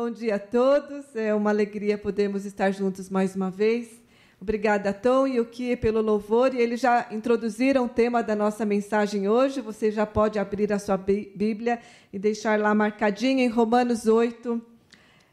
Bom dia a todos. É uma alegria podermos estar juntos mais uma vez. Obrigada, Tom e o que pelo louvor. E eles já introduziram o tema da nossa mensagem hoje. Você já pode abrir a sua Bíblia e deixar lá marcadinho em Romanos 8,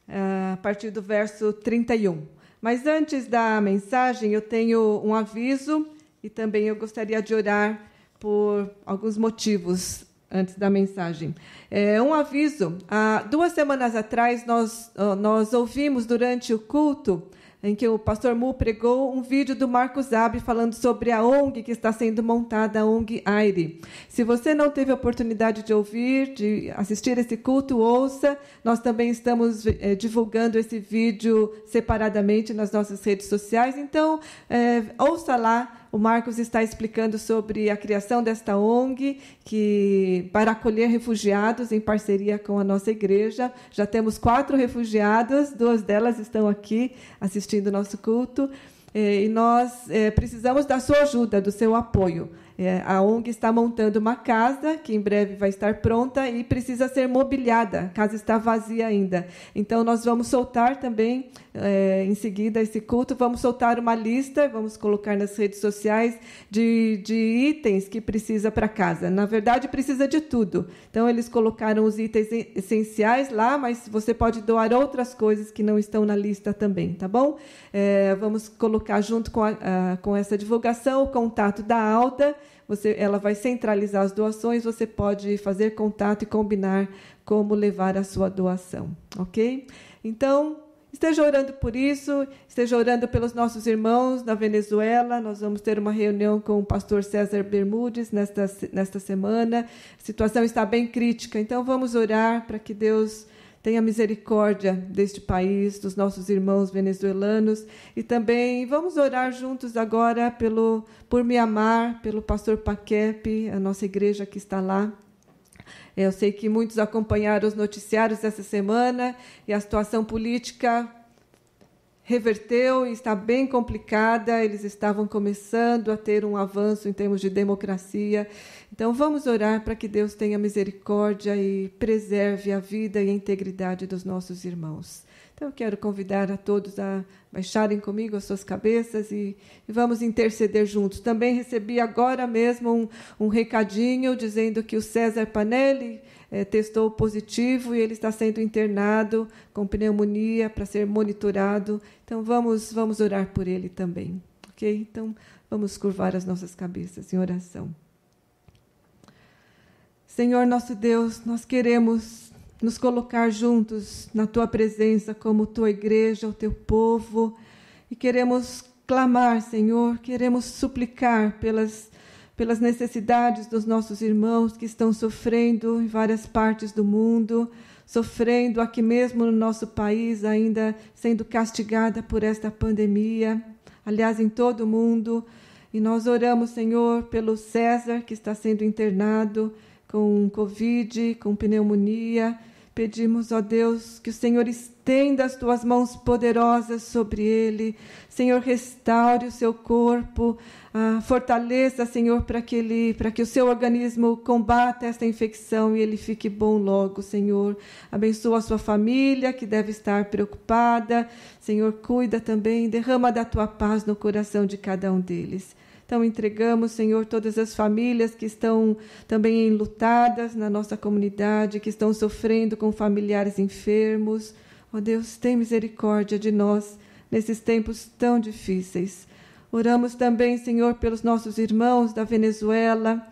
eh, a partir do verso 31. Mas antes da mensagem, eu tenho um aviso e também eu gostaria de orar por alguns motivos antes da mensagem. É, um aviso: há duas semanas atrás, nós, nós ouvimos durante o culto em que o pastor Mu pregou um vídeo do Marcos Zabi falando sobre a ONG que está sendo montada, a ONG AIRE. Se você não teve a oportunidade de ouvir, de assistir esse culto, ouça. Nós também estamos é, divulgando esse vídeo separadamente nas nossas redes sociais. Então, é, ouça lá o Marcos está explicando sobre a criação desta ONG que para acolher refugiados em parceria com a nossa igreja. Já temos quatro refugiadas, duas delas estão aqui assistindo o nosso culto. Eh, e nós é, precisamos da sua ajuda, do seu apoio. É, a ONG está montando uma casa que em breve vai estar pronta e precisa ser mobiliada. A casa está vazia ainda. Então, nós vamos soltar também, é, em seguida, esse culto, vamos soltar uma lista, vamos colocar nas redes sociais de, de itens que precisa para casa. Na verdade, precisa de tudo. Então, eles colocaram os itens essenciais lá, mas você pode doar outras coisas que não estão na lista também, tá bom? É, vamos colocar junto com, a, a, com essa divulgação o contato da Alda você, ela vai centralizar as doações, você pode fazer contato e combinar como levar a sua doação, ok? Então, esteja orando por isso, esteja orando pelos nossos irmãos na Venezuela. Nós vamos ter uma reunião com o pastor César Bermudes nesta, nesta semana. A situação está bem crítica, então vamos orar para que Deus Tenha misericórdia deste país, dos nossos irmãos venezuelanos e também vamos orar juntos agora pelo por Mianmar, pelo pastor Paquepe, a nossa igreja que está lá. Eu sei que muitos acompanharam os noticiários essa semana e a situação política reverteu e está bem complicada. Eles estavam começando a ter um avanço em termos de democracia então vamos orar para que Deus tenha misericórdia e preserve a vida e a integridade dos nossos irmãos. Então eu quero convidar a todos a baixarem comigo as suas cabeças e, e vamos interceder juntos. Também recebi agora mesmo um, um recadinho dizendo que o César Panelli é, testou positivo e ele está sendo internado com pneumonia para ser monitorado. Então vamos, vamos orar por ele também. Ok? Então vamos curvar as nossas cabeças em oração. Senhor nosso Deus, nós queremos nos colocar juntos na tua presença como tua igreja, o teu povo, e queremos clamar, Senhor, queremos suplicar pelas pelas necessidades dos nossos irmãos que estão sofrendo em várias partes do mundo, sofrendo aqui mesmo no nosso país, ainda sendo castigada por esta pandemia, aliás, em todo o mundo. E nós oramos, Senhor, pelo César que está sendo internado, com Covid, com pneumonia. Pedimos, ó Deus, que o Senhor estenda as tuas mãos poderosas sobre ele. Senhor, restaure o seu corpo, ah, fortaleça, Senhor, para que ele, para que o seu organismo combata esta infecção e ele fique bom logo, Senhor. Abençoa a sua família que deve estar preocupada. Senhor, cuida também, derrama da tua paz no coração de cada um deles. Então, entregamos, Senhor, todas as famílias que estão também enlutadas na nossa comunidade, que estão sofrendo com familiares enfermos. Ó oh, Deus, tem misericórdia de nós nesses tempos tão difíceis. Oramos também, Senhor, pelos nossos irmãos da Venezuela.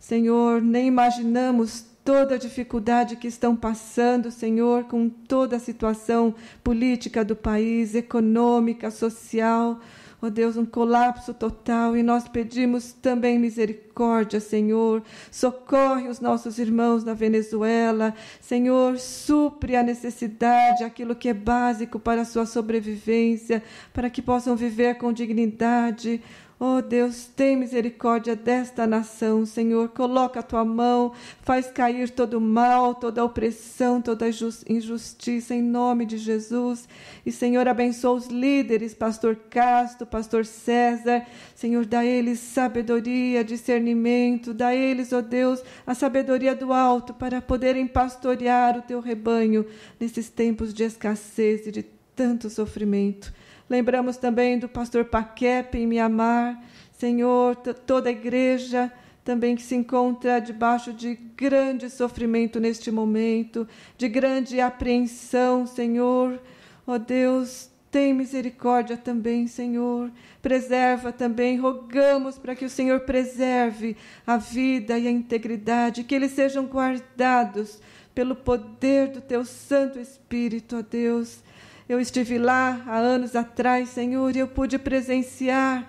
Senhor, nem imaginamos toda a dificuldade que estão passando, Senhor, com toda a situação política do país, econômica, social ó oh Deus, um colapso total, e nós pedimos também misericórdia, Senhor. Socorre os nossos irmãos na Venezuela, Senhor, supre a necessidade, aquilo que é básico para a sua sobrevivência, para que possam viver com dignidade. Oh Deus, tem misericórdia desta nação, Senhor. Coloca a tua mão, faz cair todo o mal, toda a opressão, toda a injustiça, em nome de Jesus. E, Senhor, abençoa os líderes, Pastor Castro, Pastor César. Senhor, dá a eles sabedoria, discernimento, dá a eles, ó oh Deus, a sabedoria do alto para poderem pastorear o teu rebanho nesses tempos de escassez e de tanto sofrimento. Lembramos também do pastor Paquepe em Mianmar, Senhor, toda a igreja também que se encontra debaixo de grande sofrimento neste momento, de grande apreensão, Senhor. Ó oh Deus, tem misericórdia também, Senhor. Preserva também, rogamos para que o Senhor preserve a vida e a integridade, que eles sejam guardados pelo poder do teu Santo Espírito, ó Deus. Eu estive lá há anos atrás, Senhor, e eu pude presenciar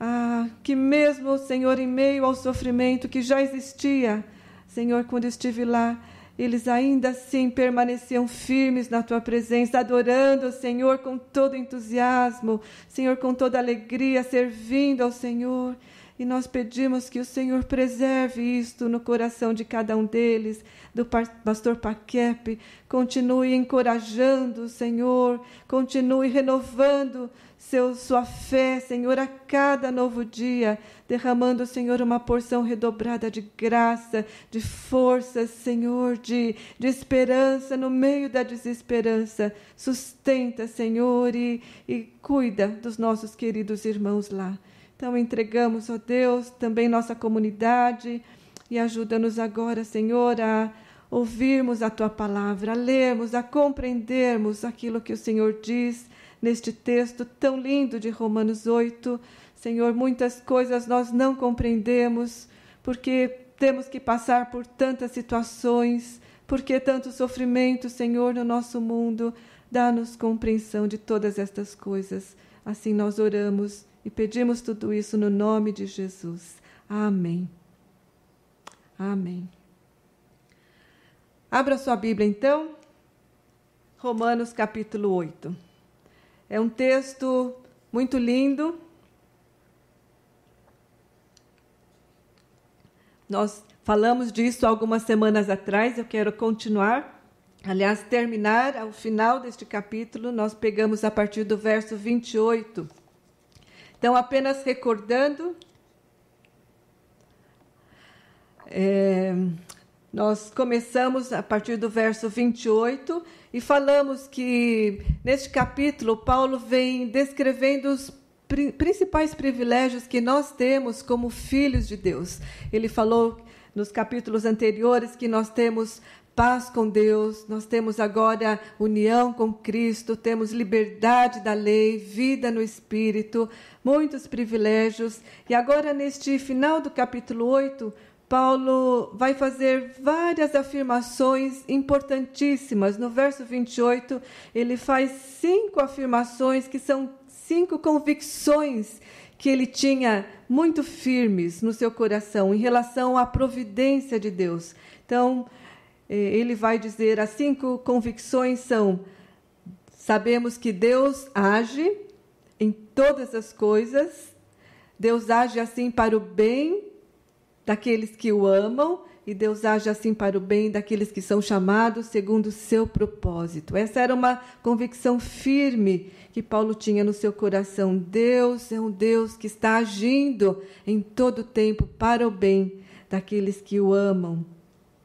ah, que, mesmo, Senhor, em meio ao sofrimento que já existia, Senhor, quando estive lá, eles ainda assim permaneciam firmes na tua presença, adorando o Senhor com todo entusiasmo, Senhor, com toda alegria, servindo ao Senhor. E nós pedimos que o Senhor preserve isto no coração de cada um deles, do pastor Paquepe. Continue encorajando, Senhor, continue renovando seu, sua fé, Senhor, a cada novo dia, derramando, Senhor, uma porção redobrada de graça, de força, Senhor, de, de esperança no meio da desesperança. Sustenta, Senhor, e, e cuida dos nossos queridos irmãos lá. Então entregamos, ó Deus, também nossa comunidade e ajuda-nos agora, Senhor, a ouvirmos a tua palavra, a lermos, a compreendermos aquilo que o Senhor diz neste texto tão lindo de Romanos 8. Senhor, muitas coisas nós não compreendemos porque temos que passar por tantas situações, porque tanto sofrimento, Senhor, no nosso mundo. Dá-nos compreensão de todas estas coisas. Assim nós oramos e pedimos tudo isso no nome de Jesus. Amém. Amém. Abra sua Bíblia então. Romanos capítulo 8. É um texto muito lindo. Nós falamos disso algumas semanas atrás, eu quero continuar. Aliás, terminar ao final deste capítulo, nós pegamos a partir do verso 28 então, apenas recordando, é, nós começamos a partir do verso 28 e falamos que neste capítulo Paulo vem descrevendo os principais privilégios que nós temos como filhos de Deus. Ele falou nos capítulos anteriores que nós temos paz com Deus, nós temos agora união com Cristo, temos liberdade da lei, vida no Espírito, muitos privilégios. E agora, neste final do capítulo 8, Paulo vai fazer várias afirmações importantíssimas. No verso 28, ele faz cinco afirmações que são cinco convicções que ele tinha muito firmes no seu coração em relação à providência de Deus. Então, ele vai dizer: as cinco convicções são: sabemos que Deus age em todas as coisas, Deus age assim para o bem daqueles que o amam e Deus age assim para o bem daqueles que são chamados segundo o seu propósito. Essa era uma convicção firme que Paulo tinha no seu coração. Deus é um Deus que está agindo em todo o tempo para o bem daqueles que o amam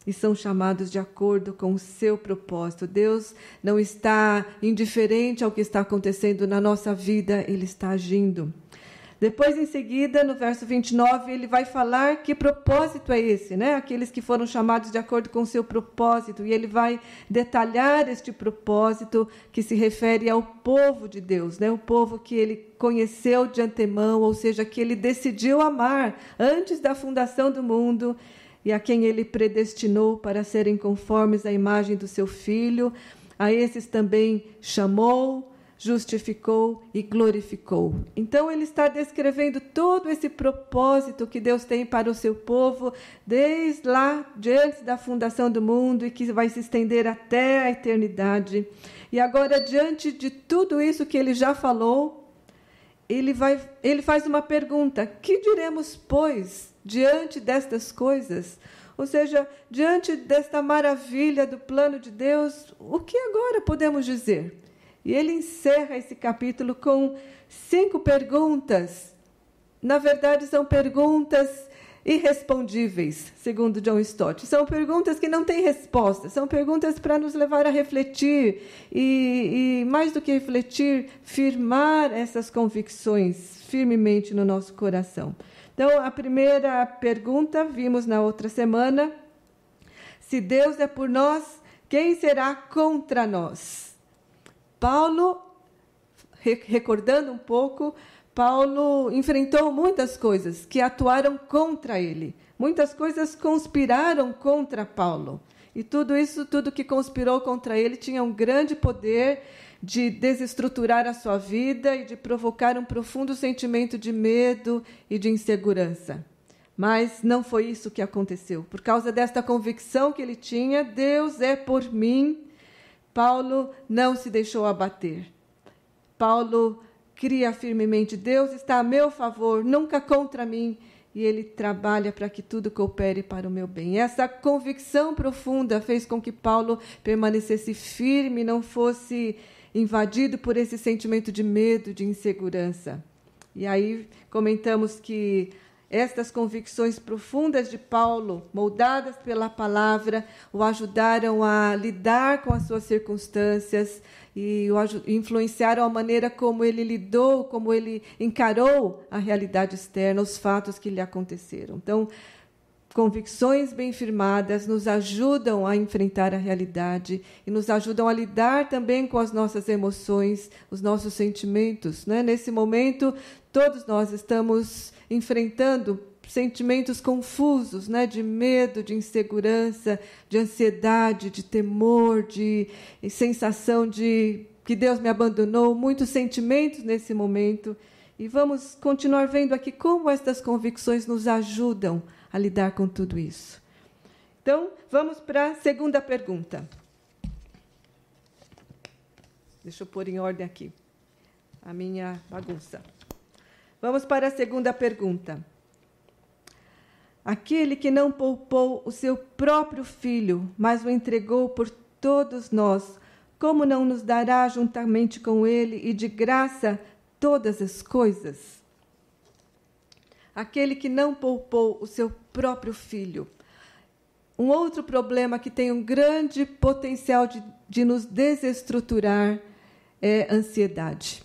e são chamados de acordo com o seu propósito. Deus não está indiferente ao que está acontecendo na nossa vida, ele está agindo. Depois, em seguida, no verso 29, ele vai falar que propósito é esse, né? Aqueles que foram chamados de acordo com o seu propósito. E ele vai detalhar este propósito que se refere ao povo de Deus, né? O povo que ele conheceu de antemão, ou seja, que ele decidiu amar antes da fundação do mundo e a quem ele predestinou para serem conformes à imagem do seu filho, a esses também chamou, justificou e glorificou. Então ele está descrevendo todo esse propósito que Deus tem para o seu povo desde lá, diante da fundação do mundo e que vai se estender até a eternidade. E agora, diante de tudo isso que ele já falou, ele, vai, ele faz uma pergunta: que diremos, pois, diante destas coisas? Ou seja, diante desta maravilha do plano de Deus, o que agora podemos dizer? E ele encerra esse capítulo com cinco perguntas. Na verdade, são perguntas irrespondíveis, segundo John Stott. São perguntas que não têm resposta, são perguntas para nos levar a refletir e, e, mais do que refletir, firmar essas convicções firmemente no nosso coração. Então, a primeira pergunta, vimos na outra semana: se Deus é por nós, quem será contra nós? Paulo, recordando um pouco, Paulo enfrentou muitas coisas que atuaram contra ele. Muitas coisas conspiraram contra Paulo. E tudo isso, tudo que conspirou contra ele, tinha um grande poder de desestruturar a sua vida e de provocar um profundo sentimento de medo e de insegurança. Mas não foi isso que aconteceu. Por causa desta convicção que ele tinha, Deus é por mim, Paulo não se deixou abater. Paulo cria firmemente: Deus está a meu favor, nunca contra mim, e Ele trabalha para que tudo coopere para o meu bem. Essa convicção profunda fez com que Paulo permanecesse firme, não fosse invadido por esse sentimento de medo, de insegurança. E aí comentamos que estas convicções profundas de Paulo, moldadas pela palavra, o ajudaram a lidar com as suas circunstâncias e o influenciaram a maneira como ele lidou, como ele encarou a realidade externa, os fatos que lhe aconteceram. Então, convicções bem firmadas nos ajudam a enfrentar a realidade e nos ajudam a lidar também com as nossas emoções, os nossos sentimentos. Né? Nesse momento, todos nós estamos enfrentando sentimentos confusos, né, de medo, de insegurança, de ansiedade, de temor, de sensação de que Deus me abandonou, muitos sentimentos nesse momento. E vamos continuar vendo aqui como estas convicções nos ajudam a lidar com tudo isso. Então, vamos para a segunda pergunta. Deixa eu pôr em ordem aqui a minha bagunça. Vamos para a segunda pergunta. Aquele que não poupou o seu próprio filho, mas o entregou por todos nós, como não nos dará juntamente com ele e de graça todas as coisas? Aquele que não poupou o seu próprio filho. Um outro problema que tem um grande potencial de, de nos desestruturar é ansiedade.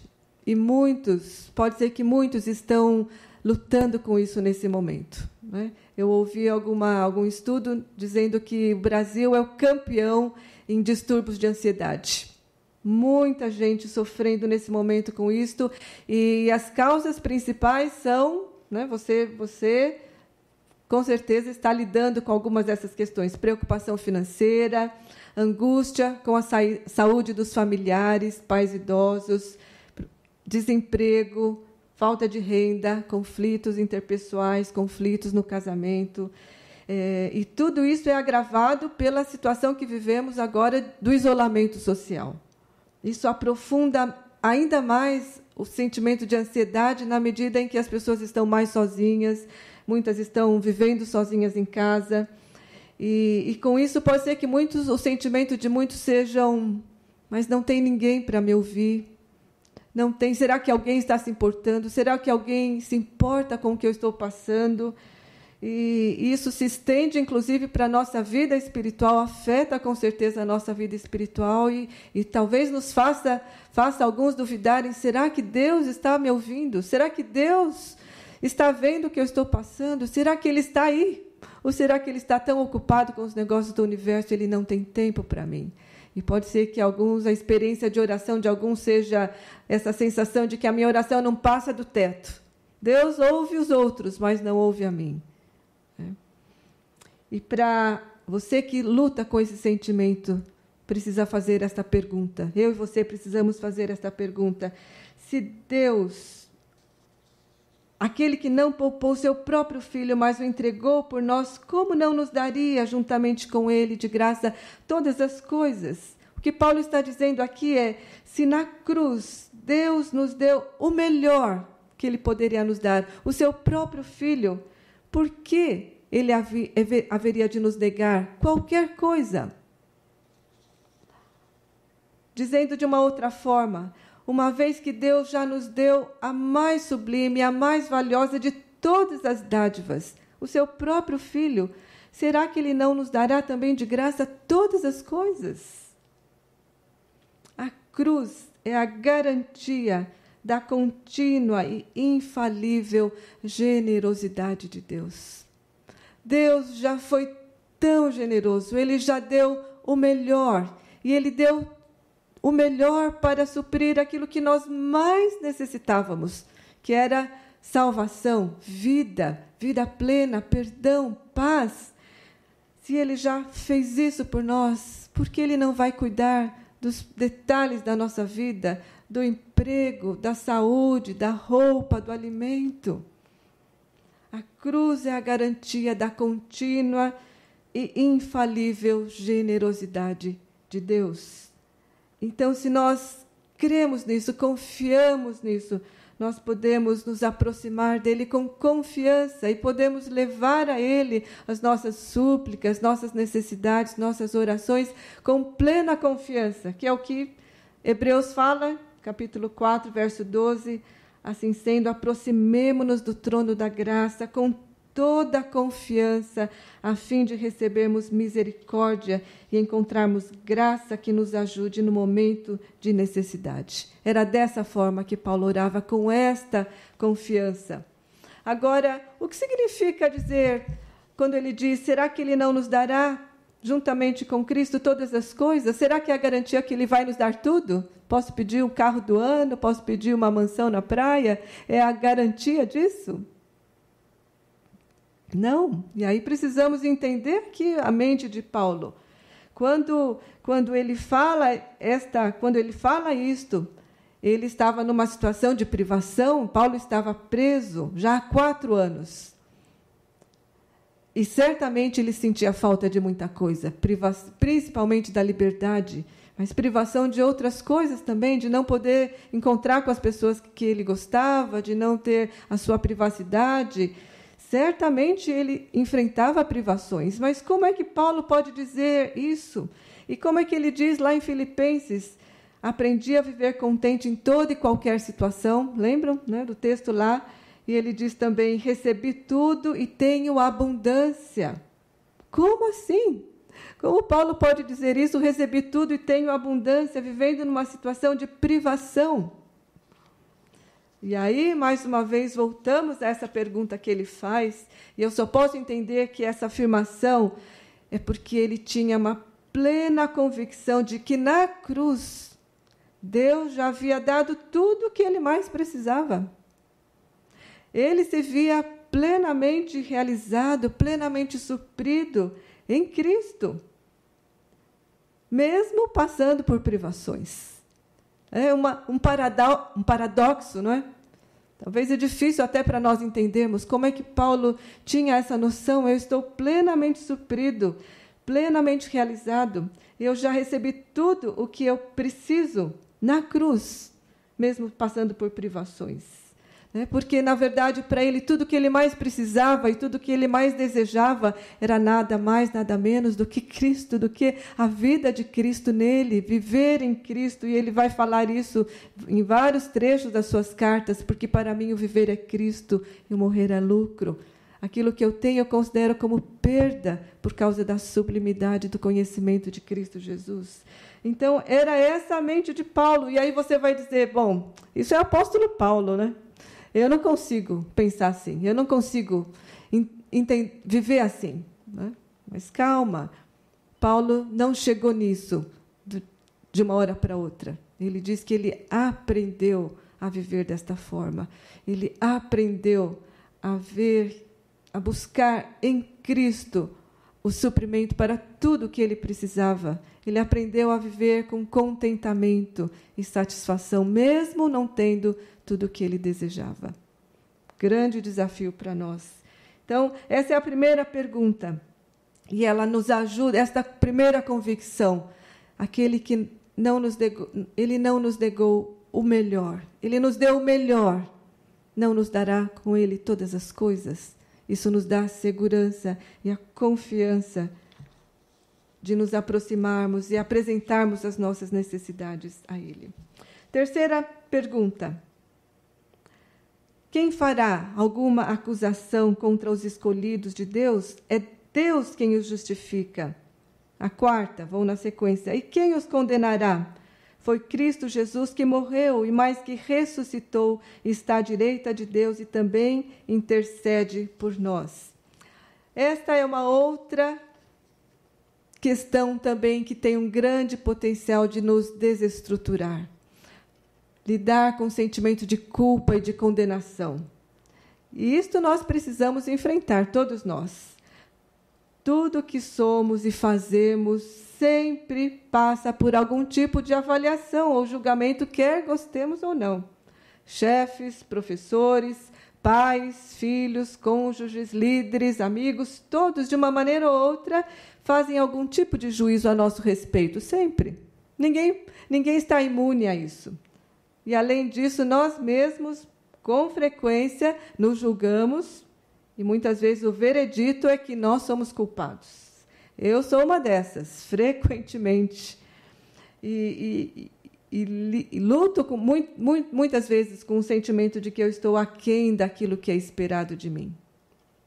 E muitos, pode ser que muitos estão lutando com isso nesse momento. Né? Eu ouvi alguma, algum estudo dizendo que o Brasil é o campeão em distúrbios de ansiedade. Muita gente sofrendo nesse momento com isto e as causas principais são, né, você, você com certeza está lidando com algumas dessas questões: preocupação financeira, angústia com a saúde dos familiares, pais idosos, desemprego, falta de renda, conflitos interpessoais, conflitos no casamento. É, e tudo isso é agravado pela situação que vivemos agora do isolamento social. Isso aprofunda ainda mais o sentimento de ansiedade na medida em que as pessoas estão mais sozinhas, muitas estão vivendo sozinhas em casa. E, e com isso pode ser que muitos, o sentimento de muitos sejam, mas não tem ninguém para me ouvir, não tem. Será que alguém está se importando? Será que alguém se importa com o que eu estou passando? E isso se estende, inclusive, para a nossa vida espiritual, afeta com certeza a nossa vida espiritual e, e talvez nos faça, faça alguns duvidarem: será que Deus está me ouvindo? Será que Deus está vendo o que eu estou passando? Será que Ele está aí? Ou será que Ele está tão ocupado com os negócios do universo Ele não tem tempo para mim? E pode ser que alguns, a experiência de oração de alguns seja essa sensação de que a minha oração não passa do teto. Deus ouve os outros, mas não ouve a mim. E para você que luta com esse sentimento, precisa fazer esta pergunta. Eu e você precisamos fazer esta pergunta. Se Deus Aquele que não poupou seu próprio filho, mas o entregou por nós, como não nos daria, juntamente com ele, de graça, todas as coisas? O que Paulo está dizendo aqui é: se na cruz Deus nos deu o melhor que ele poderia nos dar, o seu próprio filho, por que ele haveria de nos negar qualquer coisa? Dizendo de uma outra forma, uma vez que Deus já nos deu a mais sublime, a mais valiosa de todas as dádivas, o seu próprio filho, será que ele não nos dará também de graça todas as coisas? A cruz é a garantia da contínua e infalível generosidade de Deus. Deus já foi tão generoso, ele já deu o melhor e ele deu o melhor para suprir aquilo que nós mais necessitávamos, que era salvação, vida, vida plena, perdão, paz. Se Ele já fez isso por nós, por que Ele não vai cuidar dos detalhes da nossa vida, do emprego, da saúde, da roupa, do alimento? A cruz é a garantia da contínua e infalível generosidade de Deus. Então, se nós cremos nisso, confiamos nisso, nós podemos nos aproximar dele com confiança e podemos levar a ele as nossas súplicas, nossas necessidades, nossas orações com plena confiança, que é o que Hebreus fala, capítulo 4, verso 12. Assim sendo, aproximemo-nos do trono da graça com toda a confiança, a fim de recebermos misericórdia e encontrarmos graça que nos ajude no momento de necessidade. Era dessa forma que Paulo orava, com esta confiança. Agora, o que significa dizer, quando ele diz: será que ele não nos dará juntamente com Cristo todas as coisas? Será que é a garantia que Ele vai nos dar tudo? Posso pedir um carro do ano? Posso pedir uma mansão na praia? É a garantia disso? Não. E aí precisamos entender que a mente de Paulo, quando quando ele fala esta, quando ele fala isto, ele estava numa situação de privação. Paulo estava preso já há quatro anos. E certamente ele sentia falta de muita coisa, principalmente da liberdade, mas privação de outras coisas também, de não poder encontrar com as pessoas que ele gostava, de não ter a sua privacidade. Certamente ele enfrentava privações, mas como é que Paulo pode dizer isso? E como é que ele diz lá em Filipenses? Aprendi a viver contente em toda e qualquer situação. Lembram né, do texto lá? E ele diz também: recebi tudo e tenho abundância. Como assim? Como Paulo pode dizer isso? Recebi tudo e tenho abundância, vivendo numa situação de privação. E aí, mais uma vez, voltamos a essa pergunta que ele faz, e eu só posso entender que essa afirmação é porque ele tinha uma plena convicção de que na cruz Deus já havia dado tudo o que ele mais precisava. Ele se via plenamente realizado, plenamente suprido em Cristo, mesmo passando por privações. É uma, um, um paradoxo, não é? Talvez é difícil até para nós entendermos como é que Paulo tinha essa noção. Eu estou plenamente suprido, plenamente realizado. Eu já recebi tudo o que eu preciso na cruz, mesmo passando por privações. Né? Porque, na verdade, para ele, tudo que ele mais precisava e tudo que ele mais desejava era nada mais, nada menos do que Cristo, do que a vida de Cristo nele, viver em Cristo. E ele vai falar isso em vários trechos das suas cartas, porque para mim o viver é Cristo e o morrer é lucro. Aquilo que eu tenho eu considero como perda por causa da sublimidade do conhecimento de Cristo Jesus. Então, era essa a mente de Paulo. E aí você vai dizer, bom, isso é apóstolo Paulo, né? Eu não consigo pensar assim, eu não consigo viver assim. Né? Mas calma, Paulo não chegou nisso de uma hora para outra. Ele diz que ele aprendeu a viver desta forma. Ele aprendeu a ver, a buscar em Cristo o suprimento para tudo o que ele precisava. Ele aprendeu a viver com contentamento e satisfação, mesmo não tendo tudo o que ele desejava. Grande desafio para nós. Então, essa é a primeira pergunta. E ela nos ajuda, esta primeira convicção. Aquele que não nos negou, ele não nos negou o melhor. Ele nos deu o melhor. não nos dará com Ele todas as coisas? Isso nos dá a segurança e a confiança de nos aproximarmos e apresentarmos as nossas necessidades a Ele. Terceira pergunta: Quem fará alguma acusação contra os escolhidos de Deus? É Deus quem os justifica. A quarta, vou na sequência. E quem os condenará? Foi Cristo Jesus que morreu e mais que ressuscitou, está à direita de Deus e também intercede por nós. Esta é uma outra questão também que tem um grande potencial de nos desestruturar. Lidar com o sentimento de culpa e de condenação. E isto nós precisamos enfrentar, todos nós. Tudo que somos e fazemos sempre passa por algum tipo de avaliação ou julgamento, quer gostemos ou não. Chefes, professores, pais, filhos, cônjuges, líderes, amigos, todos, de uma maneira ou outra, fazem algum tipo de juízo a nosso respeito, sempre. Ninguém, ninguém está imune a isso. E, além disso, nós mesmos, com frequência, nos julgamos, e muitas vezes o veredito é que nós somos culpados. Eu sou uma dessas, frequentemente. E, e, e, e luto com, muito, muito, muitas vezes com o sentimento de que eu estou aquém daquilo que é esperado de mim.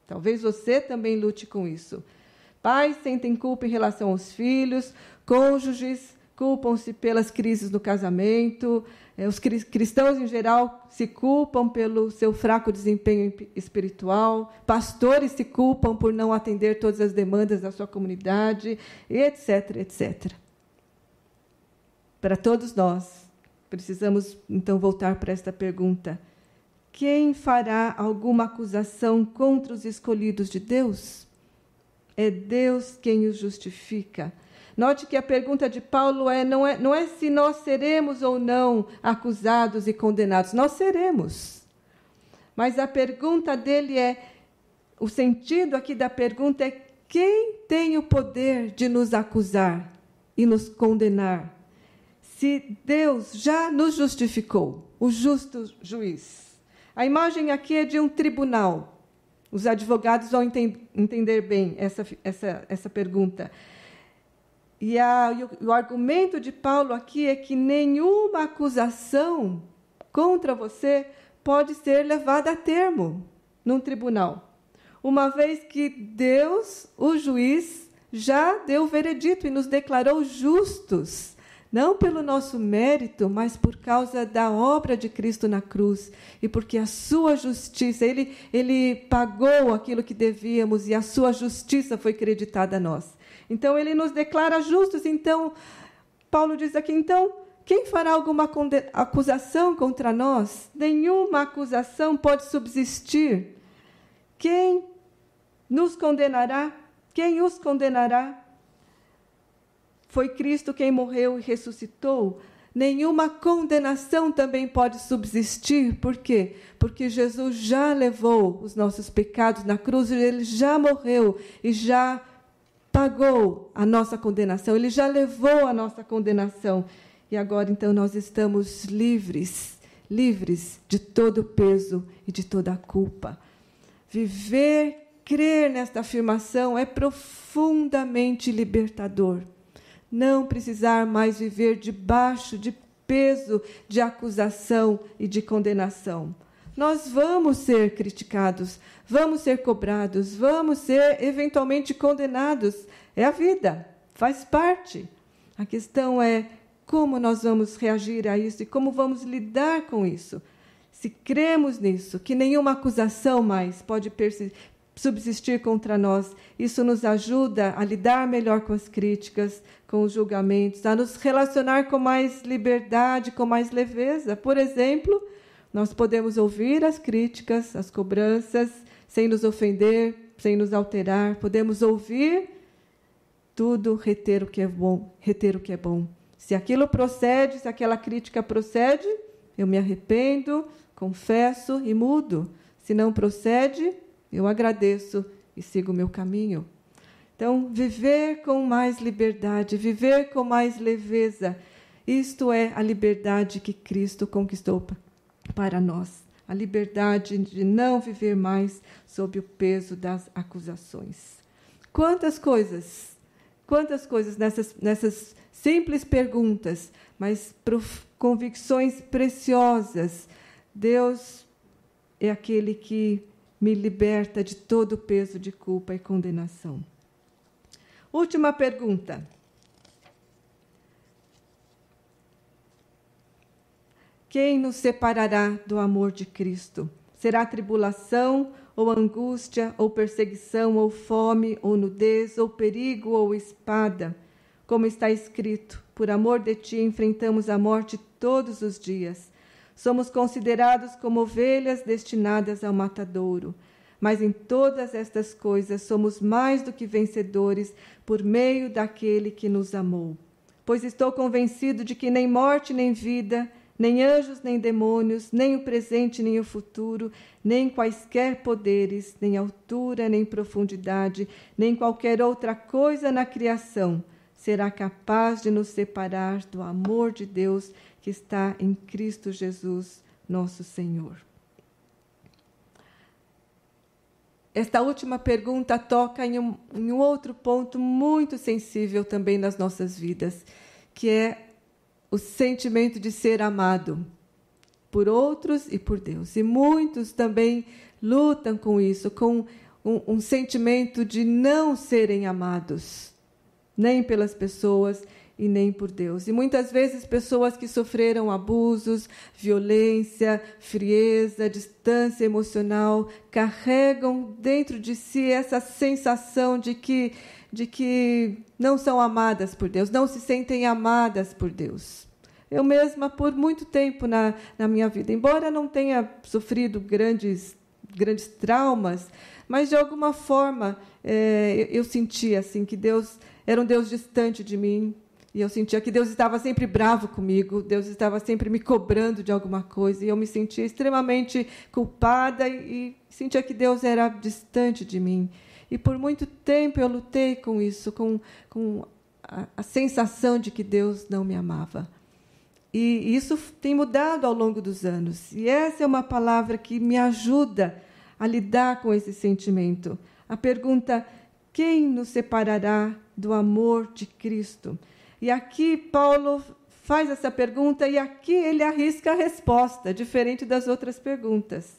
Talvez você também lute com isso. Pais sentem culpa em relação aos filhos, cônjuges culpam-se pelas crises no casamento, os cristãos em geral se culpam pelo seu fraco desempenho espiritual, pastores se culpam por não atender todas as demandas da sua comunidade, etc, etc. Para todos nós, precisamos então voltar para esta pergunta: quem fará alguma acusação contra os escolhidos de Deus? É Deus quem os justifica. Note que a pergunta de Paulo é não, é não é se nós seremos ou não acusados e condenados. Nós seremos. Mas a pergunta dele é: o sentido aqui da pergunta é quem tem o poder de nos acusar e nos condenar? Se Deus já nos justificou, o justo juiz. A imagem aqui é de um tribunal. Os advogados vão entender bem essa, essa, essa pergunta. E, a, e, o, o argumento de Paulo aqui é que nenhuma acusação contra você pode ser levada a termo num tribunal, uma vez que Deus, o juiz, já deu o veredito e nos declarou justos, não pelo nosso mérito, mas por causa da obra de Cristo na cruz e porque a sua justiça, ele, ele pagou aquilo que devíamos e a sua justiça foi creditada a nós. Então ele nos declara justos. Então, Paulo diz aqui, então, quem fará alguma acusação contra nós? Nenhuma acusação pode subsistir. Quem nos condenará? Quem os condenará? Foi Cristo quem morreu e ressuscitou. Nenhuma condenação também pode subsistir. Por quê? Porque Jesus já levou os nossos pecados na cruz, ele já morreu e já pagou a nossa condenação, ele já levou a nossa condenação. E agora, então, nós estamos livres, livres de todo o peso e de toda a culpa. Viver, crer nesta afirmação é profundamente libertador. Não precisar mais viver debaixo de peso de acusação e de condenação. Nós vamos ser criticados, vamos ser cobrados, vamos ser eventualmente condenados. É a vida, faz parte. A questão é como nós vamos reagir a isso e como vamos lidar com isso. Se cremos nisso, que nenhuma acusação mais pode subsistir contra nós, isso nos ajuda a lidar melhor com as críticas, com os julgamentos, a nos relacionar com mais liberdade, com mais leveza. Por exemplo, nós podemos ouvir as críticas, as cobranças, sem nos ofender, sem nos alterar. Podemos ouvir tudo, reter o que é bom, reter o que é bom. Se aquilo procede, se aquela crítica procede, eu me arrependo, confesso e mudo. Se não procede, eu agradeço e sigo o meu caminho. Então, viver com mais liberdade, viver com mais leveza, isto é a liberdade que Cristo conquistou para nós. a liberdade de não viver mais sob o peso das acusações. Quantas coisas, quantas coisas nessas, nessas simples perguntas, mas convicções preciosas. Deus é aquele que me liberta de todo o peso de culpa e condenação. Última pergunta. Quem nos separará do amor de Cristo? Será tribulação, ou angústia, ou perseguição, ou fome, ou nudez, ou perigo, ou espada? Como está escrito: Por amor de ti enfrentamos a morte todos os dias. Somos considerados como ovelhas destinadas ao matadouro. Mas em todas estas coisas somos mais do que vencedores por meio daquele que nos amou. Pois estou convencido de que nem morte nem vida, nem anjos, nem demônios, nem o presente, nem o futuro, nem quaisquer poderes, nem altura, nem profundidade, nem qualquer outra coisa na criação será capaz de nos separar do amor de Deus que está em Cristo Jesus, nosso Senhor. Esta última pergunta toca em um, em um outro ponto muito sensível também nas nossas vidas, que é o sentimento de ser amado por outros e por Deus. E muitos também lutam com isso, com um, um sentimento de não serem amados, nem pelas pessoas e nem por Deus. E muitas vezes pessoas que sofreram abusos, violência, frieza, distância emocional, carregam dentro de si essa sensação de que de que não são amadas por Deus, não se sentem amadas por Deus. Eu mesma, por muito tempo na, na minha vida, embora não tenha sofrido grandes, grandes traumas, mas de alguma forma é, eu, sentia assim que Deus era um Deus distante de mim, e eu sentia que Deus estava sempre bravo comigo, Deus estava sempre me cobrando de alguma coisa, e eu me sentia extremamente culpada e, e sentia que Deus era distante de mim. E por muito tempo eu lutei com isso, com, com a, a sensação de que Deus não me amava. E isso tem mudado ao longo dos anos. E essa é uma palavra que me ajuda a lidar com esse sentimento. A pergunta: quem nos separará do amor de Cristo? E aqui Paulo faz essa pergunta e aqui ele arrisca a resposta, diferente das outras perguntas.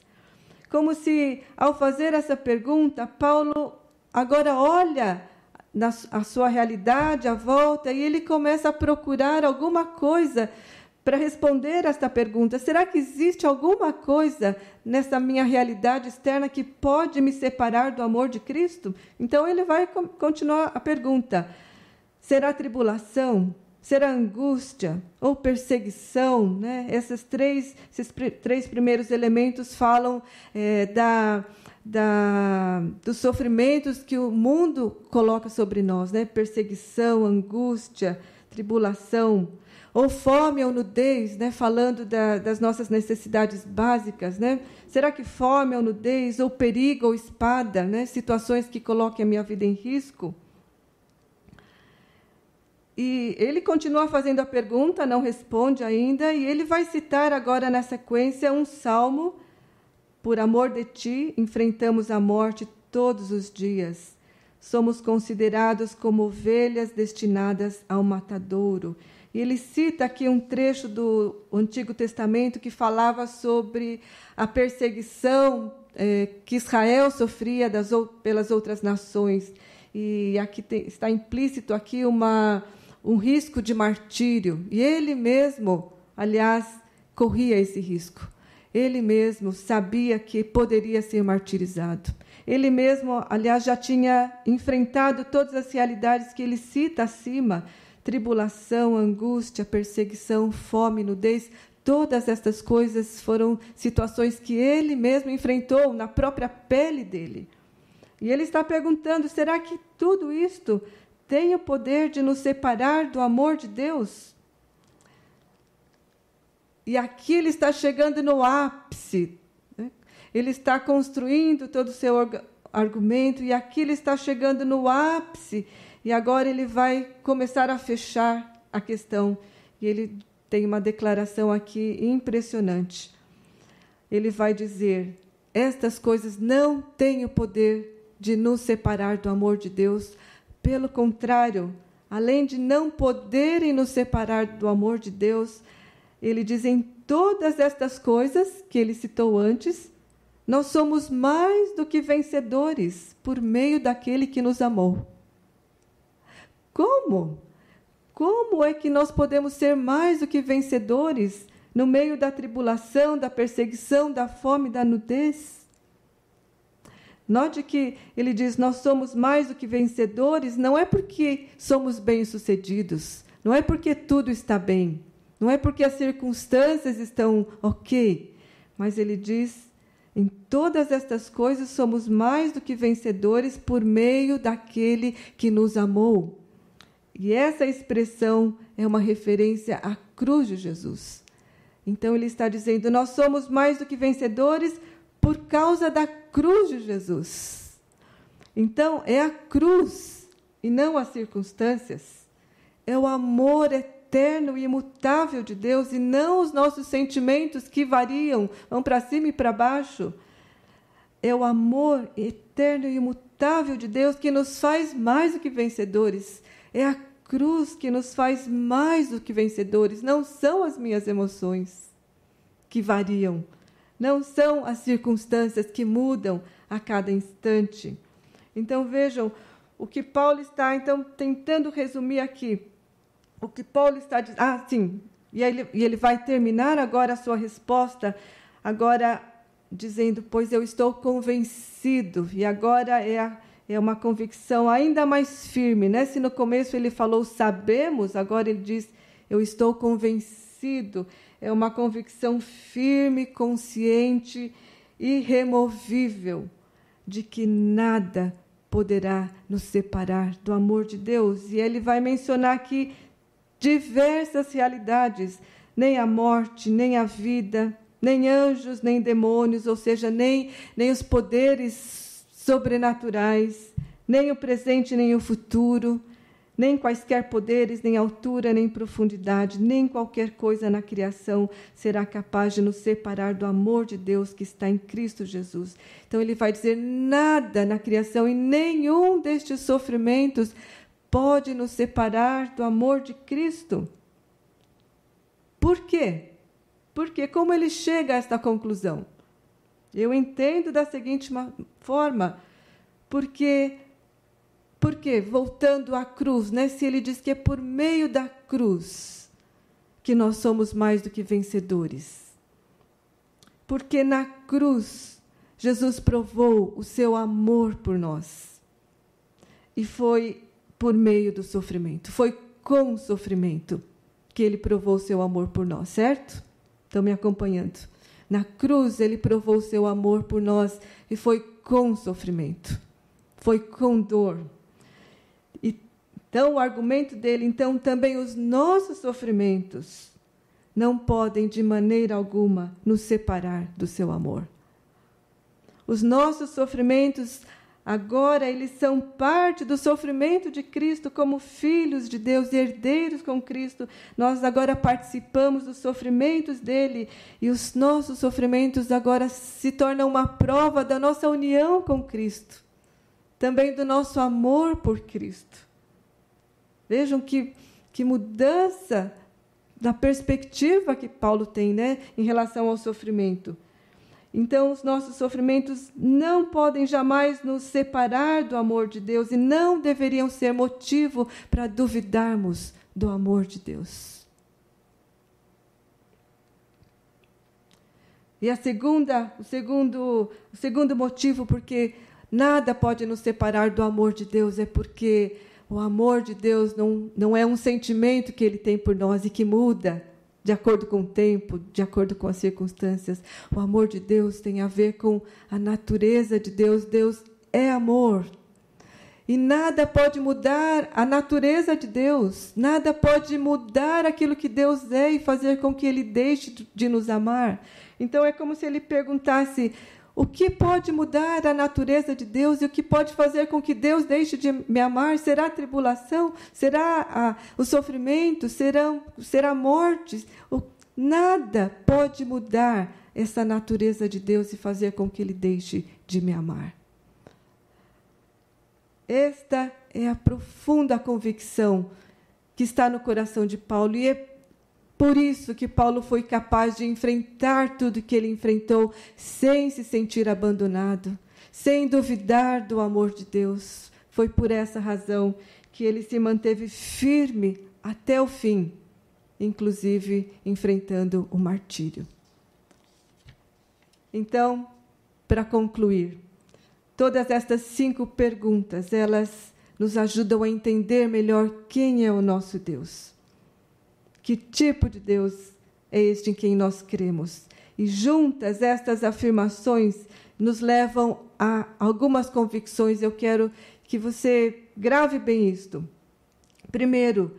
Como se, ao fazer essa pergunta, Paulo agora olha na, a sua realidade à volta e ele começa a procurar alguma coisa para responder esta pergunta: será que existe alguma coisa nessa minha realidade externa que pode me separar do amor de Cristo? Então ele vai continuar a pergunta: será tribulação? Será angústia ou perseguição? Né? Esses, três, esses três primeiros elementos falam é, da, da, dos sofrimentos que o mundo coloca sobre nós: né? perseguição, angústia, tribulação ou fome ou nudez, né? falando da, das nossas necessidades básicas. Né? Será que fome ou nudez, ou perigo ou espada, né? situações que coloquem a minha vida em risco? E ele continua fazendo a pergunta, não responde ainda, e ele vai citar agora na sequência um salmo. Por amor de ti, enfrentamos a morte todos os dias. Somos considerados como ovelhas destinadas ao matadouro. E ele cita aqui um trecho do Antigo Testamento que falava sobre a perseguição é, que Israel sofria das, pelas outras nações. E aqui tem, está implícito aqui uma, um risco de martírio. E ele mesmo, aliás, corria esse risco. Ele mesmo sabia que poderia ser martirizado. Ele mesmo, aliás, já tinha enfrentado todas as realidades que ele cita acima tribulação, angústia, perseguição, fome, nudez, todas estas coisas foram situações que ele mesmo enfrentou na própria pele dele. E ele está perguntando: será que tudo isto tem o poder de nos separar do amor de Deus? E aqui ele está chegando no ápice. Né? Ele está construindo todo o seu argumento, e aqui ele está chegando no ápice e agora ele vai começar a fechar a questão. E ele tem uma declaração aqui impressionante. ele vai dizer: estas coisas não têm o poder de nos separar do amor de Deus. Pelo contrário, além de não poderem nos separar do amor de Deus, ele diz em todas estas coisas que ele citou antes, nós somos mais do que vencedores por meio daquele que nos amou. Como? Como é que nós podemos ser mais do que vencedores no meio da tribulação, da perseguição, da fome, da nudez? Note que ele diz: Nós somos mais do que vencedores, não é porque somos bem-sucedidos, não é porque tudo está bem, não é porque as circunstâncias estão ok, mas ele diz: em todas estas coisas somos mais do que vencedores por meio daquele que nos amou. E essa expressão é uma referência à cruz de Jesus. Então ele está dizendo: nós somos mais do que vencedores por causa da cruz de Jesus. Então é a cruz e não as circunstâncias. É o amor eterno e imutável de Deus e não os nossos sentimentos que variam, vão para cima e para baixo. É o amor eterno e imutável de Deus que nos faz mais do que vencedores. É a cruz que nos faz mais do que vencedores. Não são as minhas emoções que variam, não são as circunstâncias que mudam a cada instante. Então vejam o que Paulo está então tentando resumir aqui. O que Paulo está dizendo. Ah, sim. E ele, e ele vai terminar agora a sua resposta, agora dizendo: Pois eu estou convencido. E agora é a é uma convicção ainda mais firme, né? Se no começo ele falou sabemos, agora ele diz eu estou convencido. É uma convicção firme, consciente, irremovível de que nada poderá nos separar do amor de Deus. E ele vai mencionar aqui diversas realidades, nem a morte, nem a vida, nem anjos, nem demônios, ou seja, nem, nem os poderes sobrenaturais, nem o presente nem o futuro, nem quaisquer poderes, nem altura, nem profundidade, nem qualquer coisa na criação será capaz de nos separar do amor de Deus que está em Cristo Jesus. Então ele vai dizer: nada na criação e nenhum destes sofrimentos pode nos separar do amor de Cristo. Por quê? Porque como ele chega a esta conclusão? Eu entendo da seguinte forma, porque porque voltando à cruz, né? Se ele diz que é por meio da cruz que nós somos mais do que vencedores. Porque na cruz Jesus provou o seu amor por nós. E foi por meio do sofrimento, foi com o sofrimento que ele provou seu amor por nós, certo? Estão me acompanhando? Na cruz, ele provou seu amor por nós e foi com sofrimento, foi com dor. Então, o argumento dele, então, também os nossos sofrimentos não podem de maneira alguma nos separar do seu amor. Os nossos sofrimentos Agora eles são parte do sofrimento de Cristo como filhos de Deus, herdeiros com Cristo. Nós agora participamos dos sofrimentos dele e os nossos sofrimentos agora se tornam uma prova da nossa união com Cristo, também do nosso amor por Cristo. Vejam que, que mudança da perspectiva que Paulo tem né, em relação ao sofrimento. Então, os nossos sofrimentos não podem jamais nos separar do amor de Deus e não deveriam ser motivo para duvidarmos do amor de Deus. E a segunda, o segundo, o segundo motivo porque nada pode nos separar do amor de Deus é porque o amor de Deus não, não é um sentimento que ele tem por nós e que muda de acordo com o tempo, de acordo com as circunstâncias. O amor de Deus tem a ver com a natureza de Deus. Deus é amor. E nada pode mudar a natureza de Deus, nada pode mudar aquilo que Deus é e fazer com que Ele deixe de nos amar. Então é como se ele perguntasse: o que pode mudar a natureza de Deus e o que pode fazer com que Deus deixe de me amar? Será a tribulação? Será a, o sofrimento? Serão, será a morte? O, nada pode mudar essa natureza de Deus e fazer com que Ele deixe de me amar. Esta é a profunda convicção que está no coração de Paulo e é por isso que Paulo foi capaz de enfrentar tudo que ele enfrentou sem se sentir abandonado, sem duvidar do amor de Deus. Foi por essa razão que ele se manteve firme até o fim, inclusive enfrentando o martírio. Então, para concluir, todas estas cinco perguntas, elas nos ajudam a entender melhor quem é o nosso Deus. Que tipo de Deus é este em quem nós cremos? E juntas estas afirmações nos levam a algumas convicções. Eu quero que você grave bem isto. Primeiro,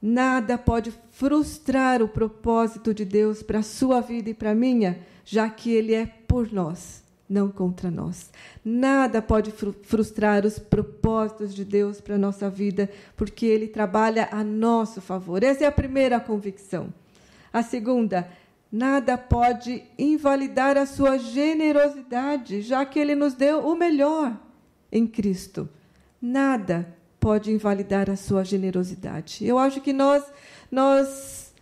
nada pode frustrar o propósito de Deus para a sua vida e para a minha, já que Ele é por nós não contra nós. Nada pode frustrar os propósitos de Deus para a nossa vida, porque Ele trabalha a nosso favor. Essa é a primeira convicção. A segunda, nada pode invalidar a sua generosidade, já que Ele nos deu o melhor em Cristo. Nada pode invalidar a sua generosidade. Eu acho que nós, nós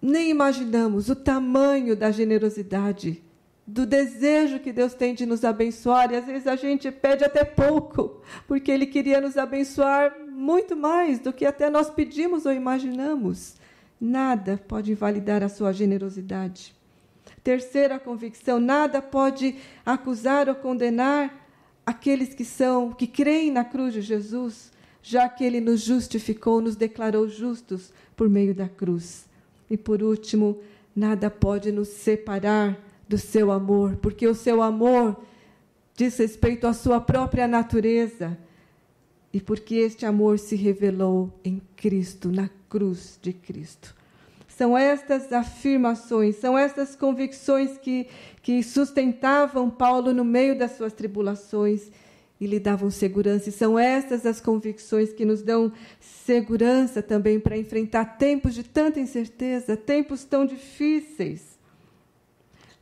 nem imaginamos o tamanho da generosidade do desejo que Deus tem de nos abençoar, e às vezes a gente pede até pouco, porque Ele queria nos abençoar muito mais do que até nós pedimos ou imaginamos. Nada pode invalidar a sua generosidade. Terceira convicção: nada pode acusar ou condenar aqueles que são, que creem na cruz de Jesus, já que Ele nos justificou, nos declarou justos por meio da cruz. E por último, nada pode nos separar do seu amor, porque o seu amor diz respeito à sua própria natureza e porque este amor se revelou em Cristo, na cruz de Cristo. São estas afirmações, são estas convicções que, que sustentavam Paulo no meio das suas tribulações e lhe davam segurança. E são estas as convicções que nos dão segurança também para enfrentar tempos de tanta incerteza, tempos tão difíceis.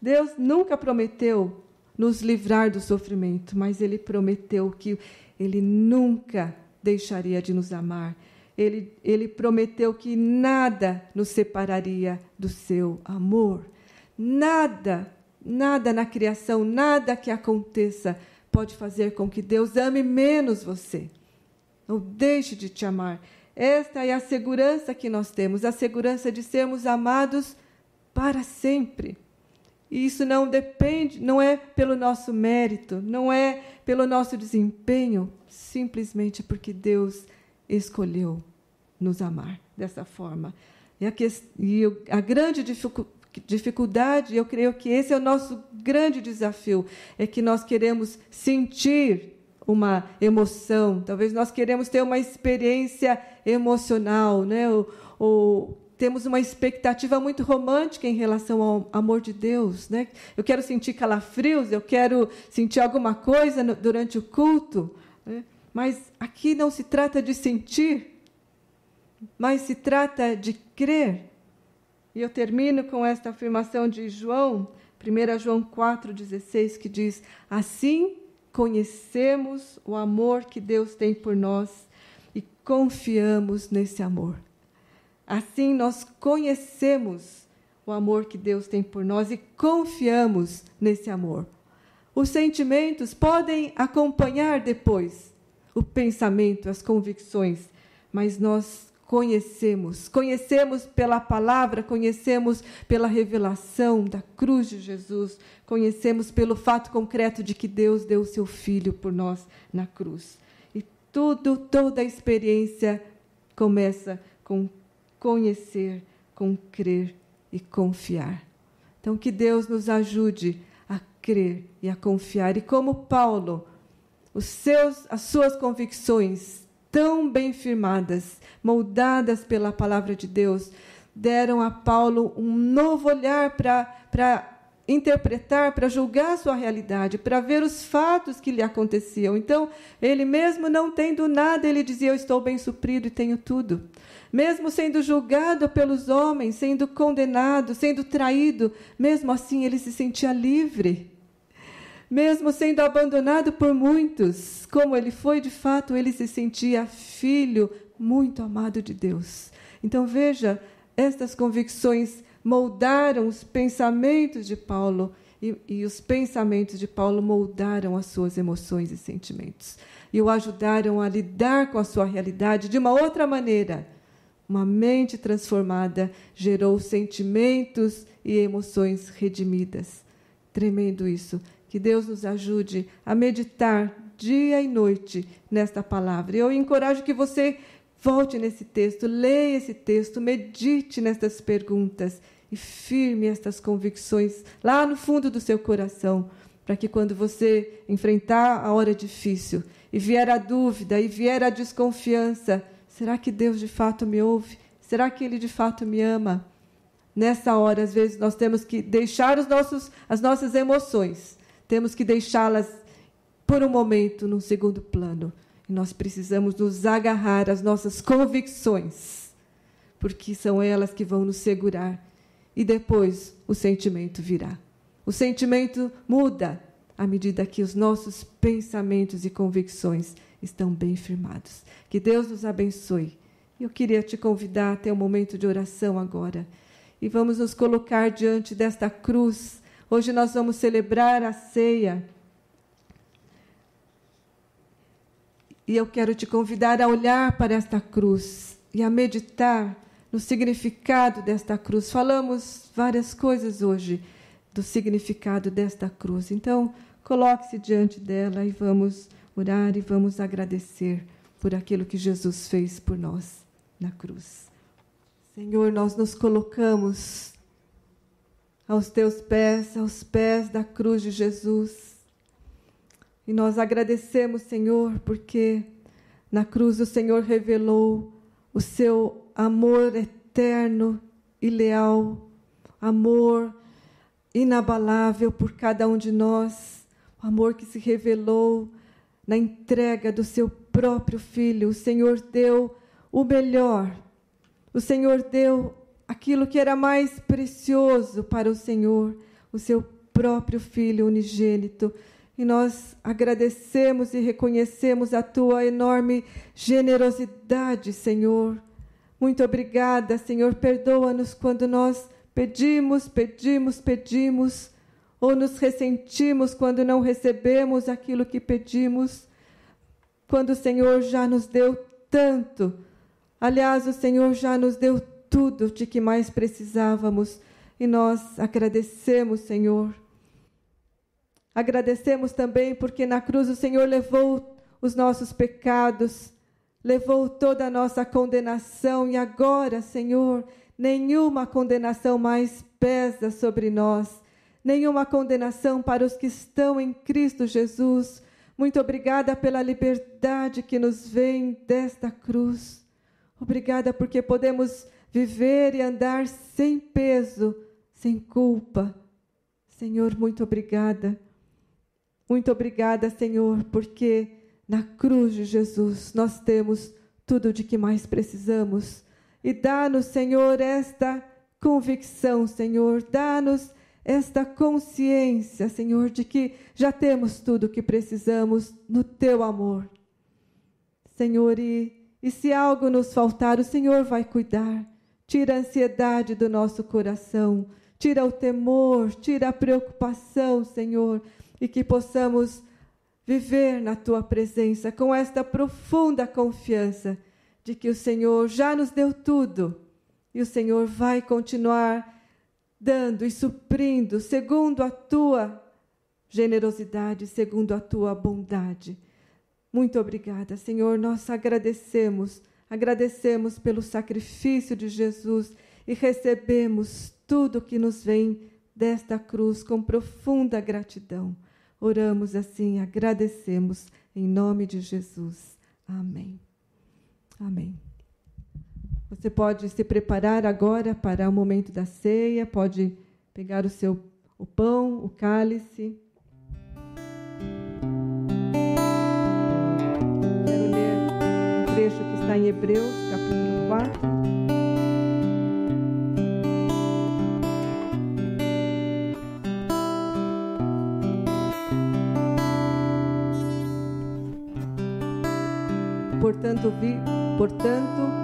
Deus nunca prometeu nos livrar do sofrimento, mas Ele prometeu que Ele nunca deixaria de nos amar. Ele, ele prometeu que nada nos separaria do seu amor. Nada, nada na criação, nada que aconteça pode fazer com que Deus ame menos você. Não deixe de te amar. Esta é a segurança que nós temos, a segurança de sermos amados para sempre. E isso não depende, não é pelo nosso mérito, não é pelo nosso desempenho, simplesmente porque Deus escolheu nos amar dessa forma. E a, que, e a grande dificuldade, eu creio que esse é o nosso grande desafio, é que nós queremos sentir uma emoção, talvez nós queremos ter uma experiência emocional, né? ou, ou temos uma expectativa muito romântica em relação ao amor de Deus. Né? Eu quero sentir calafrios, eu quero sentir alguma coisa no, durante o culto. Né? Mas aqui não se trata de sentir, mas se trata de crer. E eu termino com esta afirmação de João, 1 João 4,16, que diz: Assim conhecemos o amor que Deus tem por nós e confiamos nesse amor. Assim nós conhecemos o amor que Deus tem por nós e confiamos nesse amor. Os sentimentos podem acompanhar depois o pensamento, as convicções, mas nós conhecemos, conhecemos pela palavra, conhecemos pela revelação da cruz de Jesus, conhecemos pelo fato concreto de que Deus deu o seu filho por nós na cruz. E tudo, toda a experiência começa com conhecer, com crer e confiar. Então, que Deus nos ajude a crer e a confiar. E como Paulo, os seus, as suas convicções tão bem firmadas, moldadas pela palavra de Deus, deram a Paulo um novo olhar para interpretar, para julgar sua realidade, para ver os fatos que lhe aconteciam. Então, ele mesmo não tendo nada, ele dizia: Eu estou bem suprido e tenho tudo. Mesmo sendo julgado pelos homens, sendo condenado, sendo traído, mesmo assim ele se sentia livre. Mesmo sendo abandonado por muitos, como ele foi de fato, ele se sentia filho muito amado de Deus. Então veja, estas convicções moldaram os pensamentos de Paulo e, e, os pensamentos de Paulo moldaram as suas emoções e sentimentos e o ajudaram a lidar com a sua realidade de uma outra maneira. Uma mente transformada gerou sentimentos e emoções redimidas. Tremendo isso. Que Deus nos ajude a meditar dia e noite nesta palavra. Eu encorajo que você volte nesse texto, leia esse texto, medite nestas perguntas e firme estas convicções lá no fundo do seu coração, para que quando você enfrentar a hora difícil e vier a dúvida e vier a desconfiança, será que Deus de fato me ouve? Será que Ele de fato me ama? Nessa hora, às vezes, nós temos que deixar os nossos, as nossas emoções, temos que deixá-las por um momento num segundo plano. E nós precisamos nos agarrar às nossas convicções, porque são elas que vão nos segurar e depois o sentimento virá. O sentimento muda à medida que os nossos pensamentos e convicções estão bem firmados. Que Deus nos abençoe. Eu queria te convidar a ter um momento de oração agora. E vamos nos colocar diante desta cruz. Hoje nós vamos celebrar a ceia. E eu quero te convidar a olhar para esta cruz e a meditar no significado desta cruz. Falamos várias coisas hoje do significado desta cruz. Então, coloque-se diante dela e vamos orar e vamos agradecer por aquilo que Jesus fez por nós na cruz. Senhor, nós nos colocamos aos teus pés, aos pés da cruz de Jesus. E nós agradecemos, Senhor, porque na cruz o Senhor revelou o seu amor eterno e leal, amor inabalável por cada um de nós, o amor que se revelou na entrega do seu próprio filho. O Senhor deu o melhor, o Senhor deu aquilo que era mais precioso para o Senhor, o seu próprio filho unigênito. E nós agradecemos e reconhecemos a tua enorme generosidade, Senhor muito obrigada, Senhor. Perdoa-nos quando nós pedimos, pedimos, pedimos, ou nos ressentimos quando não recebemos aquilo que pedimos, quando o Senhor já nos deu tanto. Aliás, o Senhor já nos deu tudo de que mais precisávamos e nós agradecemos, Senhor. Agradecemos também porque na cruz o Senhor levou os nossos pecados levou toda a nossa condenação e agora, Senhor, nenhuma condenação mais pesa sobre nós, nenhuma condenação para os que estão em Cristo Jesus. Muito obrigada pela liberdade que nos vem desta cruz. Obrigada porque podemos viver e andar sem peso, sem culpa. Senhor, muito obrigada. Muito obrigada, Senhor, porque na cruz de Jesus, nós temos tudo de que mais precisamos. E dá-nos, Senhor, esta convicção, Senhor, dá-nos esta consciência, Senhor, de que já temos tudo o que precisamos no teu amor. Senhor, e, e se algo nos faltar, o Senhor vai cuidar. Tira a ansiedade do nosso coração, tira o temor, tira a preocupação, Senhor, e que possamos viver na tua presença com esta profunda confiança de que o Senhor já nos deu tudo e o Senhor vai continuar dando e suprindo segundo a tua generosidade, segundo a tua bondade. Muito obrigada, Senhor. Nós agradecemos, agradecemos pelo sacrifício de Jesus e recebemos tudo que nos vem desta cruz com profunda gratidão. Oramos assim, agradecemos em nome de Jesus. Amém. Amém. Você pode se preparar agora para o momento da ceia, pode pegar o seu o pão, o cálice. Quero ler um trecho que está em Hebreus, capítulo 4. portanto, vi, portanto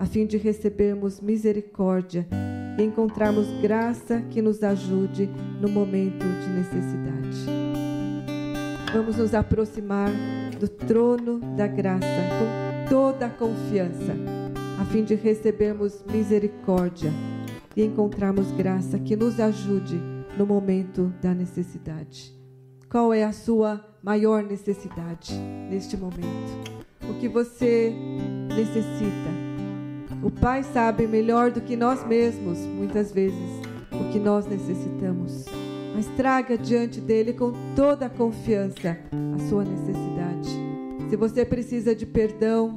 a fim de recebermos misericórdia e encontrarmos graça que nos ajude no momento de necessidade. Vamos nos aproximar do trono da graça com toda a confiança, a fim de recebermos misericórdia e encontrarmos graça que nos ajude no momento da necessidade. Qual é a sua maior necessidade neste momento? O que você necessita? O Pai sabe melhor do que nós mesmos, muitas vezes, o que nós necessitamos. Mas traga diante dele com toda a confiança a sua necessidade. Se você precisa de perdão,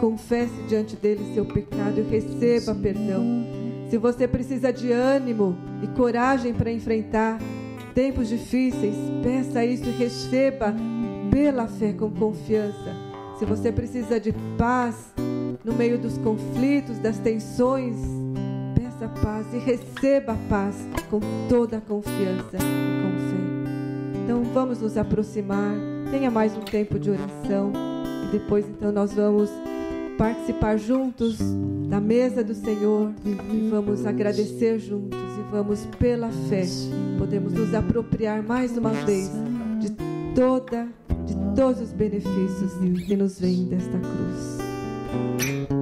confesse diante dele seu pecado e receba perdão. Se você precisa de ânimo e coragem para enfrentar tempos difíceis, peça isso e receba pela fé com confiança. Se você precisa de paz, no meio dos conflitos, das tensões, peça paz e receba a paz com toda a confiança e com fé. Então vamos nos aproximar, tenha mais um tempo de oração e depois então nós vamos participar juntos da mesa do Senhor e vamos agradecer juntos e vamos pela fé podemos nos apropriar mais uma vez de toda de todos os benefícios que nos vêm desta cruz. Thank you.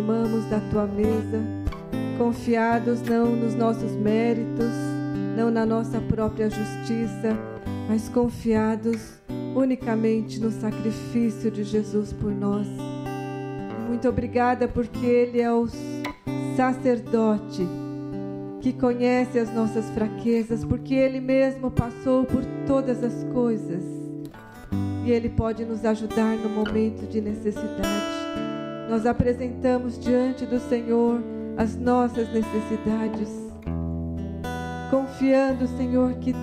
Aproximamos da tua mesa, confiados não nos nossos méritos, não na nossa própria justiça, mas confiados unicamente no sacrifício de Jesus por nós. Muito obrigada porque Ele é o sacerdote que conhece as nossas fraquezas, porque Ele mesmo passou por todas as coisas. E Ele pode nos ajudar no momento de necessidade nós apresentamos diante do Senhor as nossas necessidades, confiando, Senhor, que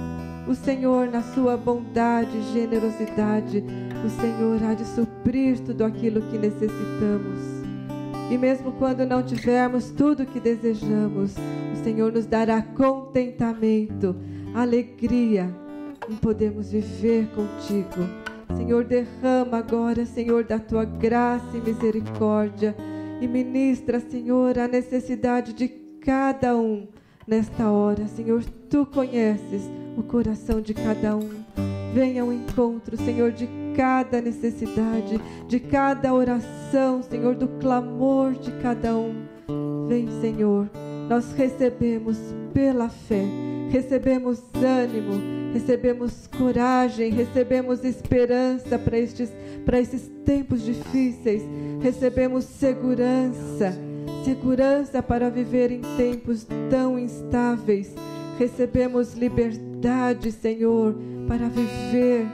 o Senhor, na sua bondade e generosidade, o Senhor há de suprir tudo aquilo que necessitamos. E mesmo quando não tivermos tudo o que desejamos, o Senhor nos dará contentamento, alegria em podermos viver contigo Senhor, derrama agora, Senhor, da tua graça e misericórdia e ministra, Senhor, a necessidade de cada um nesta hora. Senhor, tu conheces o coração de cada um. Venha ao encontro, Senhor, de cada necessidade, de cada oração, Senhor, do clamor de cada um. Vem, Senhor, nós recebemos pela fé, recebemos ânimo, recebemos coragem, recebemos esperança para estes para esses tempos difíceis, recebemos segurança, segurança para viver em tempos tão instáveis, recebemos liberdade liberdade, Senhor, para viver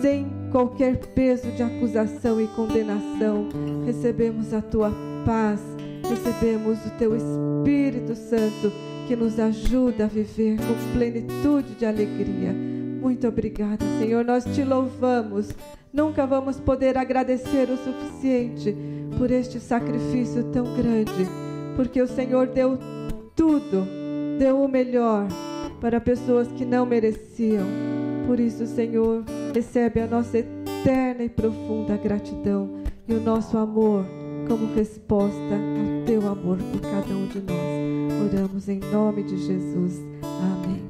sem qualquer peso de acusação e condenação. Recebemos a tua paz, recebemos o teu Espírito Santo que nos ajuda a viver com plenitude de alegria. Muito obrigada, Senhor. Nós te louvamos. Nunca vamos poder agradecer o suficiente por este sacrifício tão grande, porque o Senhor deu tudo, deu o melhor para pessoas que não mereciam. Por isso, Senhor, recebe a nossa eterna e profunda gratidão e o nosso amor como resposta ao teu amor por cada um de nós. Oramos em nome de Jesus. Amém.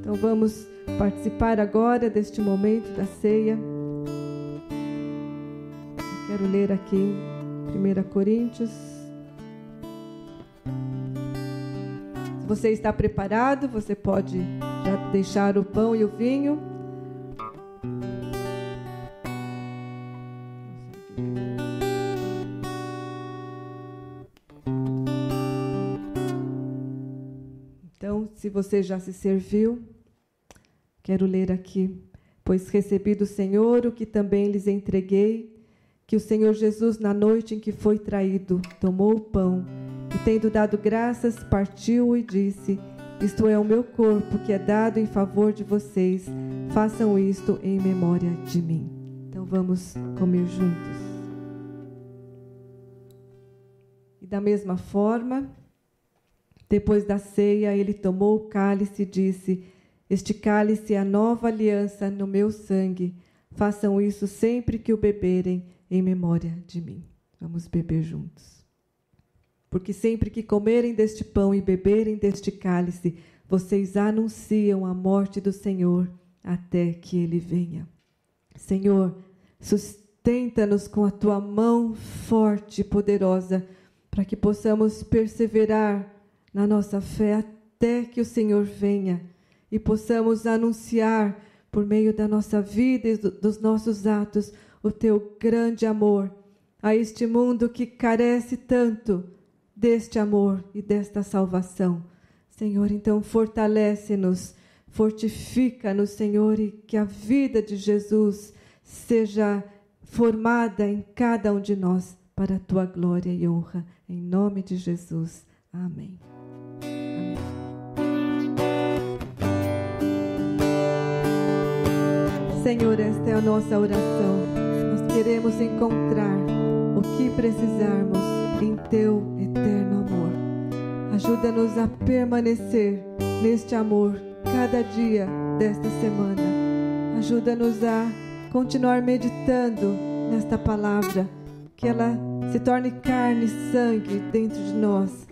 Então vamos participar agora deste momento da ceia. Eu quero ler aqui 1 Coríntios. Se você está preparado, você pode já deixar o pão e o vinho. Você já se serviu, quero ler aqui. Pois recebi do Senhor o que também lhes entreguei, que o Senhor Jesus, na noite em que foi traído, tomou o pão e, tendo dado graças, partiu e disse: Isto é o meu corpo que é dado em favor de vocês. Façam isto em memória de mim. Então vamos comer juntos. E da mesma forma, depois da ceia, ele tomou o cálice e disse: Este cálice é a nova aliança no meu sangue. Façam isso sempre que o beberem, em memória de mim. Vamos beber juntos. Porque sempre que comerem deste pão e beberem deste cálice, vocês anunciam a morte do Senhor até que ele venha. Senhor, sustenta-nos com a tua mão forte e poderosa, para que possamos perseverar na nossa fé até que o Senhor venha e possamos anunciar por meio da nossa vida e dos nossos atos o teu grande amor a este mundo que carece tanto deste amor e desta salvação. Senhor, então fortalece-nos, fortifica-nos, Senhor, e que a vida de Jesus seja formada em cada um de nós para a tua glória e honra. Em nome de Jesus. Amém. Senhor, esta é a nossa oração. Nós queremos encontrar o que precisarmos em teu eterno amor. Ajuda-nos a permanecer neste amor cada dia desta semana. Ajuda-nos a continuar meditando nesta palavra, que ela se torne carne e sangue dentro de nós,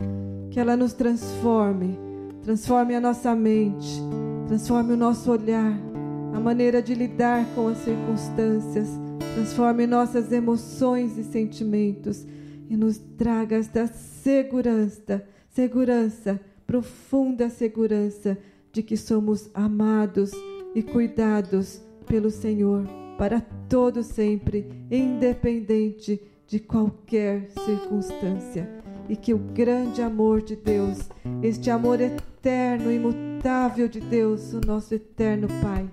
que ela nos transforme, transforme a nossa mente, transforme o nosso olhar a maneira de lidar com as circunstâncias, transforme nossas emoções e sentimentos e nos traga esta segurança, segurança, profunda segurança de que somos amados e cuidados pelo Senhor para todo sempre, independente de qualquer circunstância. E que o grande amor de Deus, este amor eterno e imutável, imutável de Deus, o nosso eterno Pai.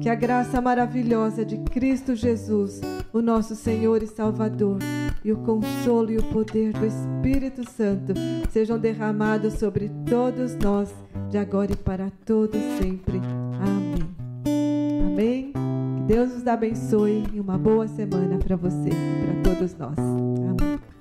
Que a graça maravilhosa de Cristo Jesus, o nosso Senhor e Salvador, e o consolo e o poder do Espírito Santo sejam derramados sobre todos nós, de agora e para todos sempre. Amém. Amém. Que Deus nos abençoe e uma boa semana para você e para todos nós. Amém.